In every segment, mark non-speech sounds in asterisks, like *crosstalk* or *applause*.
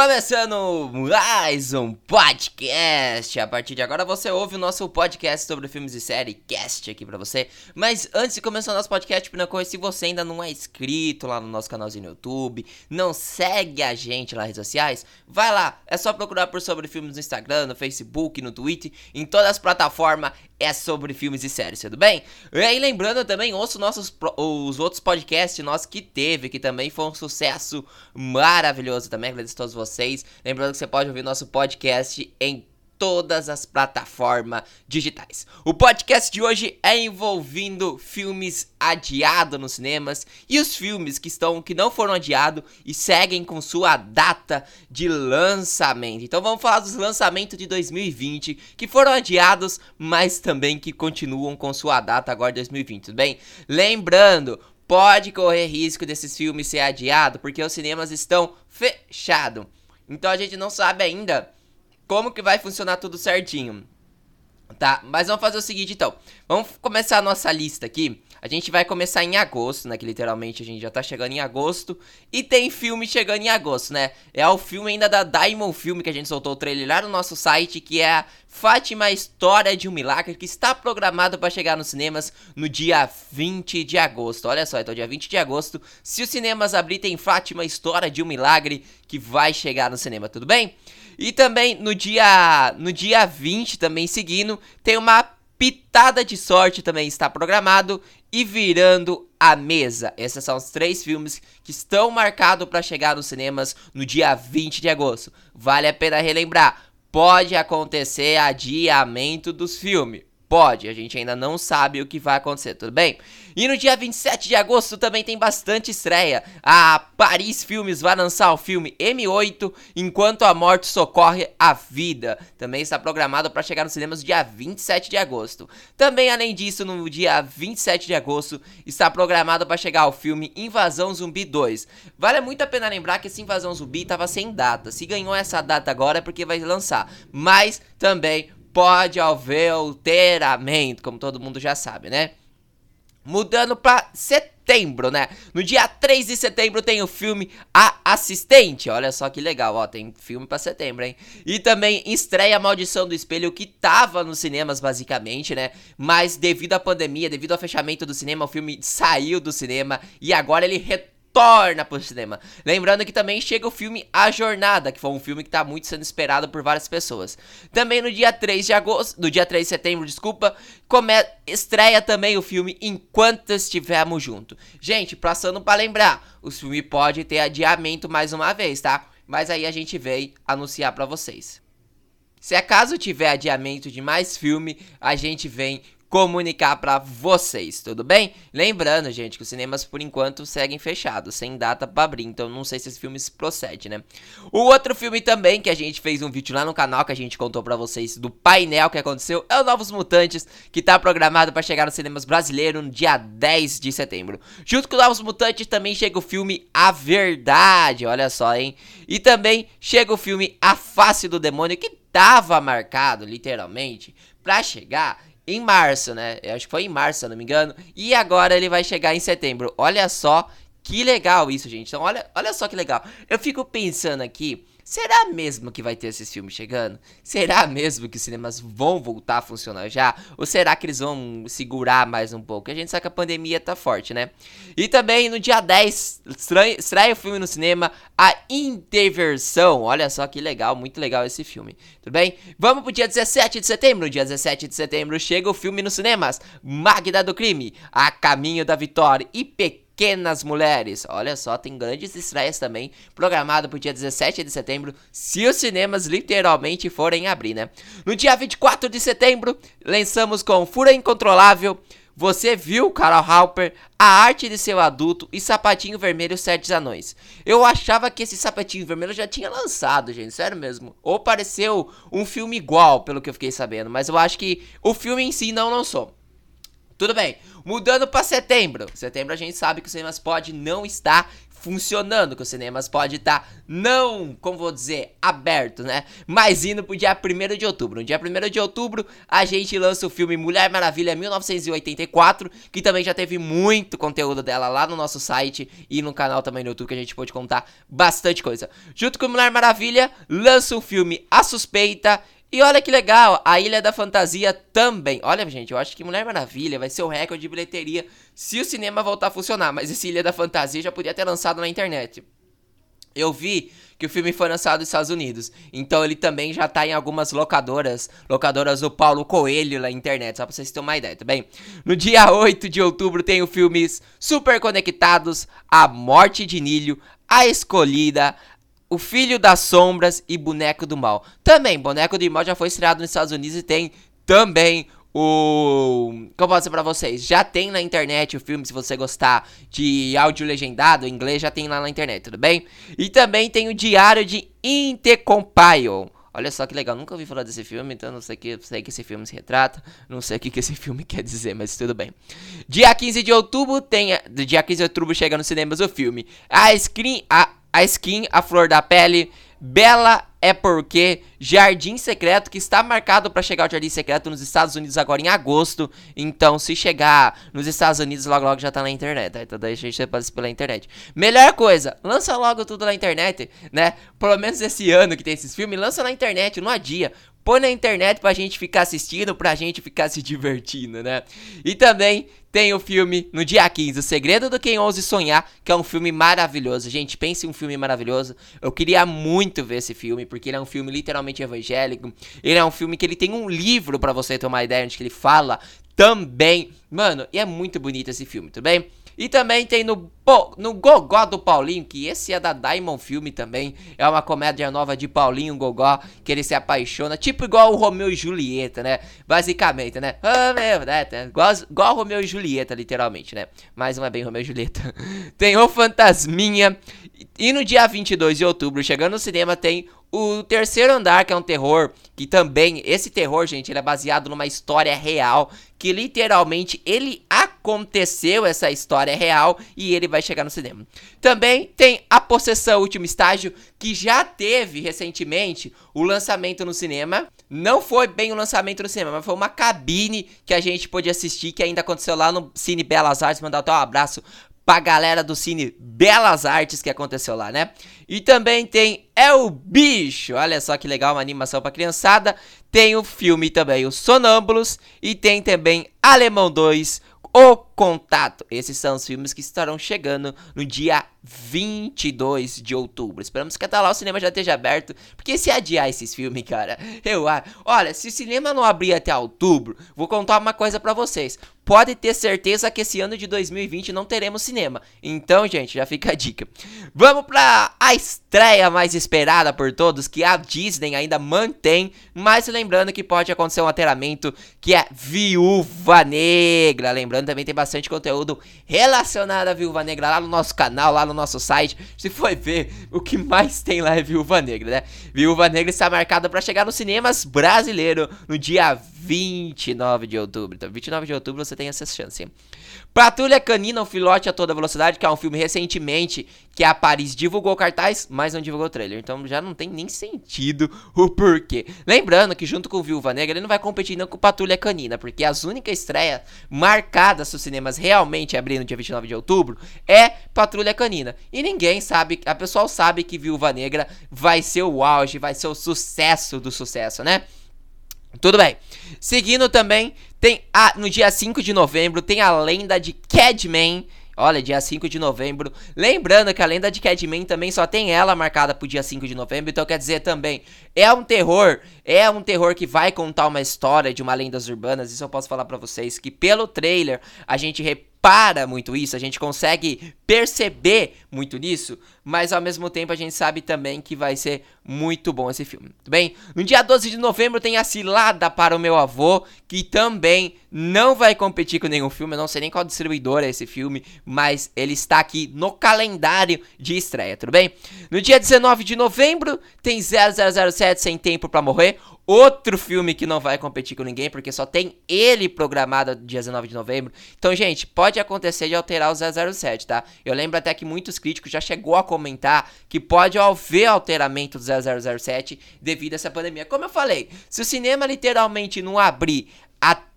Começando mais um podcast. A partir de agora você ouve o nosso podcast sobre filmes e série cast aqui pra você. Mas antes de começar o nosso podcast, coisa, se você ainda não é inscrito lá no nosso canalzinho no YouTube, não segue a gente lá nas redes sociais, vai lá. É só procurar por sobre filmes no Instagram, no Facebook, no Twitter, em todas as plataformas é sobre filmes e séries, tudo bem? E aí lembrando também, ouço nossos os outros podcasts nossos que teve, que também foi um sucesso maravilhoso também, agradeço a todos vocês. Lembrando que você pode ouvir nosso podcast em todas as plataformas digitais. O podcast de hoje é envolvendo filmes adiados nos cinemas e os filmes que estão que não foram adiados e seguem com sua data de lançamento. Então vamos falar dos lançamentos de 2020 que foram adiados, mas também que continuam com sua data agora de 2020, tudo bem? Lembrando, pode correr risco desses filmes ser adiado porque os cinemas estão fechados. Então a gente não sabe ainda como que vai funcionar tudo certinho. Tá, mas vamos fazer o seguinte então. Vamos começar a nossa lista aqui. A gente vai começar em agosto, né? Que literalmente a gente já tá chegando em agosto. E tem filme chegando em agosto, né? É o filme ainda da Diamond Film que a gente soltou o trailer lá no nosso site, que é a Fátima História de um Milagre, que está programado para chegar nos cinemas no dia 20 de agosto. Olha só, então dia 20 de agosto, se os cinemas abrirem, tem Fátima História de um Milagre que vai chegar no cinema, tudo bem? E também no dia no dia 20 também seguindo, tem uma pitada de sorte também está programado e virando a mesa. Esses são os três filmes que estão marcados para chegar nos cinemas no dia 20 de agosto. Vale a pena relembrar, pode acontecer adiamento dos filmes. Pode, a gente ainda não sabe o que vai acontecer, tudo bem? E no dia 27 de agosto também tem bastante estreia. A Paris Filmes vai lançar o filme M8 Enquanto a Morte Socorre a Vida. Também está programado para chegar nos cinemas no dia 27 de agosto. Também, além disso, no dia 27 de agosto está programado para chegar o filme Invasão Zumbi 2. Vale muito a pena lembrar que esse Invasão Zumbi estava sem data. Se ganhou essa data agora é porque vai lançar. Mas também pode haver alteramento, como todo mundo já sabe, né? Mudando para setembro, né? No dia 3 de setembro tem o filme A Assistente. Olha só que legal, ó, tem filme para setembro, hein? E também estreia a Maldição do Espelho que tava nos cinemas basicamente, né? Mas devido à pandemia, devido ao fechamento do cinema, o filme saiu do cinema e agora ele retorna torna pro cinema. Lembrando que também chega o filme A Jornada, que foi um filme que tá muito sendo esperado por várias pessoas. Também no dia 3 de agosto, no dia 3 de setembro, desculpa, come, estreia também o filme Enquanto Estivermos Juntos. Gente, passando para lembrar, o filme pode ter adiamento mais uma vez, tá? Mas aí a gente veio anunciar para vocês. Se acaso tiver adiamento de mais filme, a gente vem comunicar para vocês, tudo bem? Lembrando, gente, que os cinemas por enquanto seguem fechados, sem data para abrir, então não sei se esse filme se procede, né? O outro filme também que a gente fez um vídeo lá no canal que a gente contou para vocês do painel que aconteceu é o Novos Mutantes, que tá programado para chegar nos cinemas brasileiros no dia 10 de setembro. Junto com os Novos Mutantes também chega o filme A Verdade, olha só, hein? E também chega o filme A Face do Demônio que tava marcado, literalmente, para chegar em março, né? Eu acho que foi em março, se eu não me engano. E agora ele vai chegar em setembro. Olha só que legal isso, gente. Então, olha, olha só que legal. Eu fico pensando aqui Será mesmo que vai ter esses filmes chegando? Será mesmo que os cinemas vão voltar a funcionar já? Ou será que eles vão segurar mais um pouco? A gente sabe que a pandemia tá forte, né? E também no dia 10, estreia o filme no cinema, A Interversão. Olha só que legal, muito legal esse filme. Tudo bem? Vamos pro dia 17 de setembro. No dia 17 de setembro chega o filme nos cinemas, Magda do Crime, A Caminho da Vitória e Pequeno Pequenas Mulheres. Olha só, tem grandes estreias também, programado para o dia 17 de setembro, se os cinemas literalmente forem abrir, né? No dia 24 de setembro, lançamos com Fura Incontrolável, você viu, Carol Halper, a arte de seu adulto e Sapatinho Vermelho Sete Anões. Eu achava que esse Sapatinho Vermelho já tinha lançado, gente, sério mesmo. Ou pareceu um filme igual, pelo que eu fiquei sabendo, mas eu acho que o filme em si não lançou. Tudo bem. Mudando para setembro. Setembro a gente sabe que o cinemas pode não estar funcionando, que os cinemas pode estar não, como vou dizer, aberto, né? Mas indo pro dia 1 de outubro. No dia 1 de outubro, a gente lança o filme Mulher Maravilha 1984, que também já teve muito conteúdo dela lá no nosso site e no canal também no YouTube, que a gente pode contar bastante coisa. Junto com Mulher Maravilha, lança o filme A Suspeita e olha que legal, a Ilha da Fantasia também. Olha, gente, eu acho que Mulher Maravilha vai ser o recorde de bilheteria se o cinema voltar a funcionar. Mas esse Ilha da Fantasia já podia ter lançado na internet. Eu vi que o filme foi lançado nos Estados Unidos. Então ele também já tá em algumas locadoras. Locadoras do Paulo Coelho na internet, só pra vocês terem uma ideia, tá bem? No dia *laughs* 8 de outubro tem os filmes Super Conectados, A Morte de Nílio, A Escolhida, o Filho das Sombras e Boneco do Mal. Também, Boneco do Mal já foi estreado nos Estados Unidos e tem também o. Como posso dizer pra vocês? Já tem na internet o filme, se você gostar de áudio legendado, em inglês já tem lá na internet, tudo bem? E também tem o Diário de Intercompile. Olha só que legal, nunca ouvi falar desse filme, então não sei que sei que esse filme se retrata, não sei o que, que esse filme *laughs* quer dizer, mas tudo bem. Dia 15 de outubro tem, dia 15 de outubro chega nos cinemas o filme. A screen, a a skin, a flor da pele. Bela é porque Jardim Secreto, que está marcado para chegar ao Jardim Secreto nos Estados Unidos agora em agosto. Então, se chegar nos Estados Unidos, logo logo já tá na internet. Tá? Então, daí a gente passa pela internet. Melhor coisa, lança logo tudo na internet, né? Pelo menos esse ano que tem esses filmes, lança na internet, não adia põe na internet pra gente ficar assistindo, pra gente ficar se divertindo, né? E também tem o filme no dia 15, O Segredo do Quem Ouse Sonhar, que é um filme maravilhoso. Gente, pense em um filme maravilhoso. Eu queria muito ver esse filme, porque ele é um filme literalmente evangélico. Ele é um filme que ele tem um livro para você uma ideia onde que ele fala também. Mano, e é muito bonito esse filme, tudo bem? E também tem no, no Gogó do Paulinho, que esse é da Diamond Filme também. É uma comédia nova de Paulinho Gogó, que ele se apaixona, tipo igual o Romeu e Julieta, né? Basicamente, né? Ah, meu, né? Igual, igual Romeu e Julieta, literalmente, né? Não é bem Romeu e Julieta. *laughs* tem o Fantasminha. E no dia 22 de outubro, chegando no cinema, tem o terceiro andar, que é um terror, que também, esse terror, gente, ele é baseado numa história real, que literalmente ele aconteceu, essa história real, e ele vai chegar no cinema. Também tem A Possessão Último Estágio, que já teve recentemente o lançamento no cinema. Não foi bem o lançamento no cinema, mas foi uma cabine que a gente pôde assistir, que ainda aconteceu lá no Cine Belas Artes. Mandar até um abraço pra galera do Cine Belas Artes que aconteceu lá, né? E também tem É o Bicho, olha só que legal, uma animação pra criançada. Tem o filme também, o Sonâmbulos, e tem também Alemão 2, o Contato. Esses são os filmes que estarão chegando no dia 22 de outubro. Esperamos que até lá o cinema já esteja aberto. Porque se adiar esses filmes, cara, eu Olha, se o cinema não abrir até outubro, vou contar uma coisa para vocês. Pode ter certeza que esse ano de 2020 não teremos cinema. Então, gente, já fica a dica. Vamos pra a estreia mais esperada por todos, que a Disney ainda mantém. Mas lembrando que pode acontecer um alteramento, que é Viúva Negra. Lembrando também tem bastante conteúdo relacionado à Viúva Negra lá no nosso canal, lá no nosso site. Se for ver, o que mais tem lá é Viúva Negra, né? Viúva Negra está marcada para chegar nos cinemas brasileiro no dia 29 de outubro. Então, 29 de outubro você tem essa chance. Patrulha Canina, o Filote a Toda Velocidade, que é um filme recentemente que a Paris divulgou cartaz, mas não divulgou trailer. Então já não tem nem sentido o porquê. Lembrando que junto com Viúva Negra ele não vai competir não com Patrulha Canina, porque as únicas estreias marcadas nos cinemas realmente abrindo dia 29 de outubro é Patrulha Canina. E ninguém sabe, a pessoal sabe que Viúva Negra vai ser o auge, vai ser o sucesso do sucesso, né? Tudo bem. Seguindo também, tem a, no dia 5 de novembro, tem a lenda de Cadman. Olha, dia 5 de novembro. Lembrando que a lenda de Cadman também só tem ela marcada pro dia 5 de novembro. Então quer dizer também, é um terror. É um terror que vai contar uma história de uma lendas urbanas. Isso eu posso falar para vocês que pelo trailer a gente para muito isso, a gente consegue perceber muito nisso, mas ao mesmo tempo a gente sabe também que vai ser muito bom esse filme, tudo bem? No dia 12 de novembro tem a Cilada para o Meu Avô, que também não vai competir com nenhum filme, eu não sei nem qual distribuidor é esse filme, mas ele está aqui no calendário de estreia, tudo bem? No dia 19 de novembro tem 0007 Sem Tempo para Morrer, Outro filme que não vai competir com ninguém, porque só tem ele programado dia 19 de novembro. Então, gente, pode acontecer de alterar o 007, tá? Eu lembro até que muitos críticos já chegou a comentar que pode haver alteramento do 0007 devido a essa pandemia. Como eu falei, se o cinema literalmente não abrir até,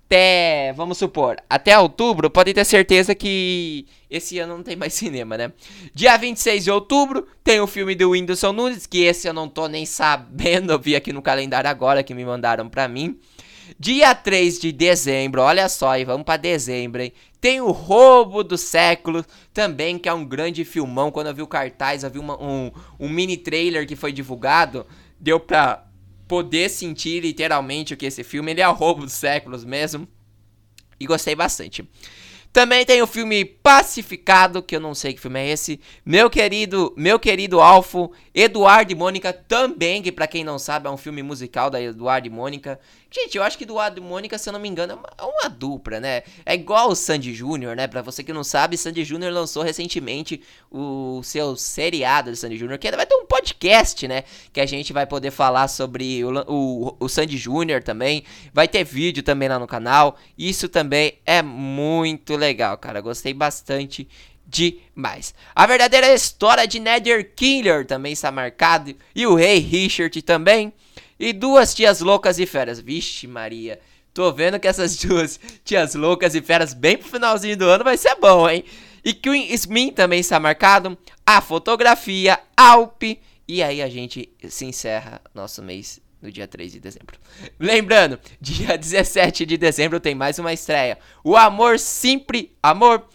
vamos supor, até outubro, podem ter certeza que esse ano não tem mais *laughs* cinema, né? Dia 26 de outubro tem o filme do Whindersson Nunes, que esse eu não tô nem sabendo, *laughs* eu vi aqui no calendário agora que me mandaram pra mim. Dia 3 de dezembro, olha só, e vamos para dezembro, hein? Tem o Roubo do Século, também, que é um grande filmão. Quando eu vi o cartaz, eu vi uma, um, um mini trailer que foi divulgado, deu pra poder sentir literalmente o que esse filme, ele é o *laughs* Roubo dos Séculos mesmo. E gostei bastante. Também tem o filme Pacificado, que eu não sei que filme é esse. Meu querido, meu querido Alfo, Eduardo e Mônica também, que para quem não sabe é um filme musical da Eduardo e Mônica. Gente, eu acho que Eduardo e Mônica, se eu não me engano, é uma, é uma dupla, né? É igual o Sandy Júnior, né? Pra você que não sabe, Sandy Júnior lançou recentemente o seu seriado de Sandy Júnior, que ainda vai ter um podcast, né? Que a gente vai poder falar sobre o, o, o Sandy Júnior também. Vai ter vídeo também lá no canal. Isso também é muito legal, cara. Gostei bastante demais. A verdadeira história de Nether Killer também está marcado. E o Rei Richard também. E duas tias loucas e feras. Vixe, Maria. Tô vendo que essas *laughs* duas tias loucas e feras, bem pro finalzinho do ano, vai ser bom, hein? E Queen Smin também está marcado. A fotografia, Alp. E aí a gente se encerra nosso mês no dia 3 de dezembro. *laughs* Lembrando, dia 17 de dezembro tem mais uma estreia. O Amor Sempre Amor.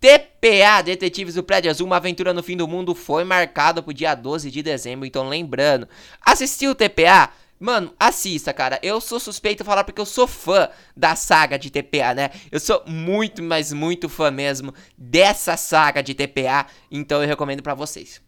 TPA, Detetives do Prédio Azul, uma aventura no fim do mundo, foi marcado pro dia 12 de dezembro. Então, lembrando, assistiu o TPA? Mano, assista, cara. Eu sou suspeito falar porque eu sou fã da saga de TPA, né? Eu sou muito, mas muito fã mesmo dessa saga de TPA. Então eu recomendo para vocês.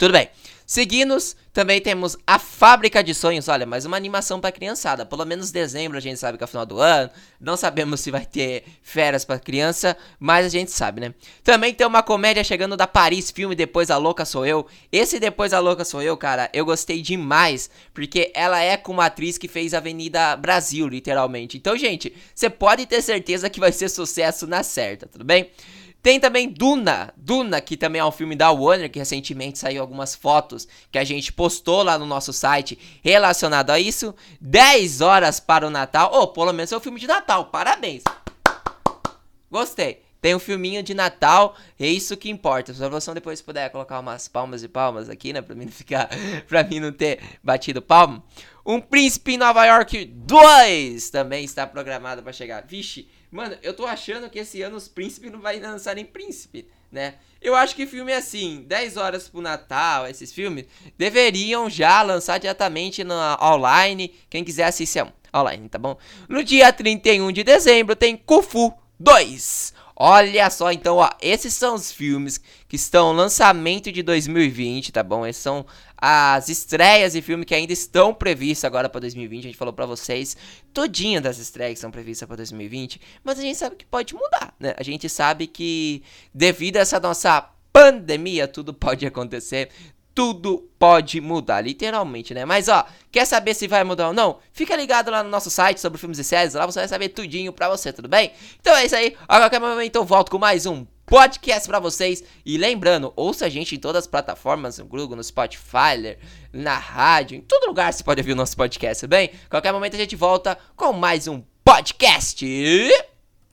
Tudo bem. Seguindo, também temos a Fábrica de Sonhos. Olha, mais uma animação para criançada. Pelo menos dezembro a gente sabe que é o final do ano. Não sabemos se vai ter férias para criança, mas a gente sabe, né? Também tem uma comédia chegando da Paris Filme Depois a Louca Sou Eu. Esse Depois a Louca Sou Eu, cara, eu gostei demais, porque ela é com uma atriz que fez Avenida Brasil, literalmente. Então, gente, você pode ter certeza que vai ser sucesso na certa, tudo bem? Tem também Duna, Duna, que também é um filme da Warner, que recentemente saiu algumas fotos que a gente postou lá no nosso site relacionado a isso. 10 horas para o Natal, ou oh, pelo menos é um filme de Natal, parabéns! Gostei. Tem um filminho de Natal, é isso que importa. Se você depois puder colocar umas palmas e palmas aqui, né, pra mim não ficar, *laughs* pra mim não ter batido palmo. Um Príncipe em Nova York 2 também está programado para chegar. Vixe, Mano, eu tô achando que esse ano os príncipes não vai lançar nem príncipe, né? Eu acho que filme assim, 10 horas pro Natal, esses filmes, deveriam já lançar diretamente na online. Quem quiser assistir online, tá bom? No dia 31 de dezembro tem Kufu 2. Olha só, então, ó, esses são os filmes que estão lançamento de 2020, tá bom? Esses são as estreias de filme que ainda estão previstas agora para 2020. A gente falou para vocês todinha das estreias que estão previstas para 2020, mas a gente sabe que pode mudar, né? A gente sabe que devido a essa nossa pandemia, tudo pode acontecer tudo pode mudar, literalmente, né? Mas ó, quer saber se vai mudar ou não? Fica ligado lá no nosso site sobre filmes e séries, lá você vai saber tudinho pra você, tudo bem? Então é isso aí, a qualquer momento eu volto com mais um podcast pra vocês. E lembrando, ouça a gente em todas as plataformas, no Google, no Spotify, na rádio, em todo lugar você pode ouvir o nosso podcast, bem? Qualquer momento a gente volta com mais um podcast.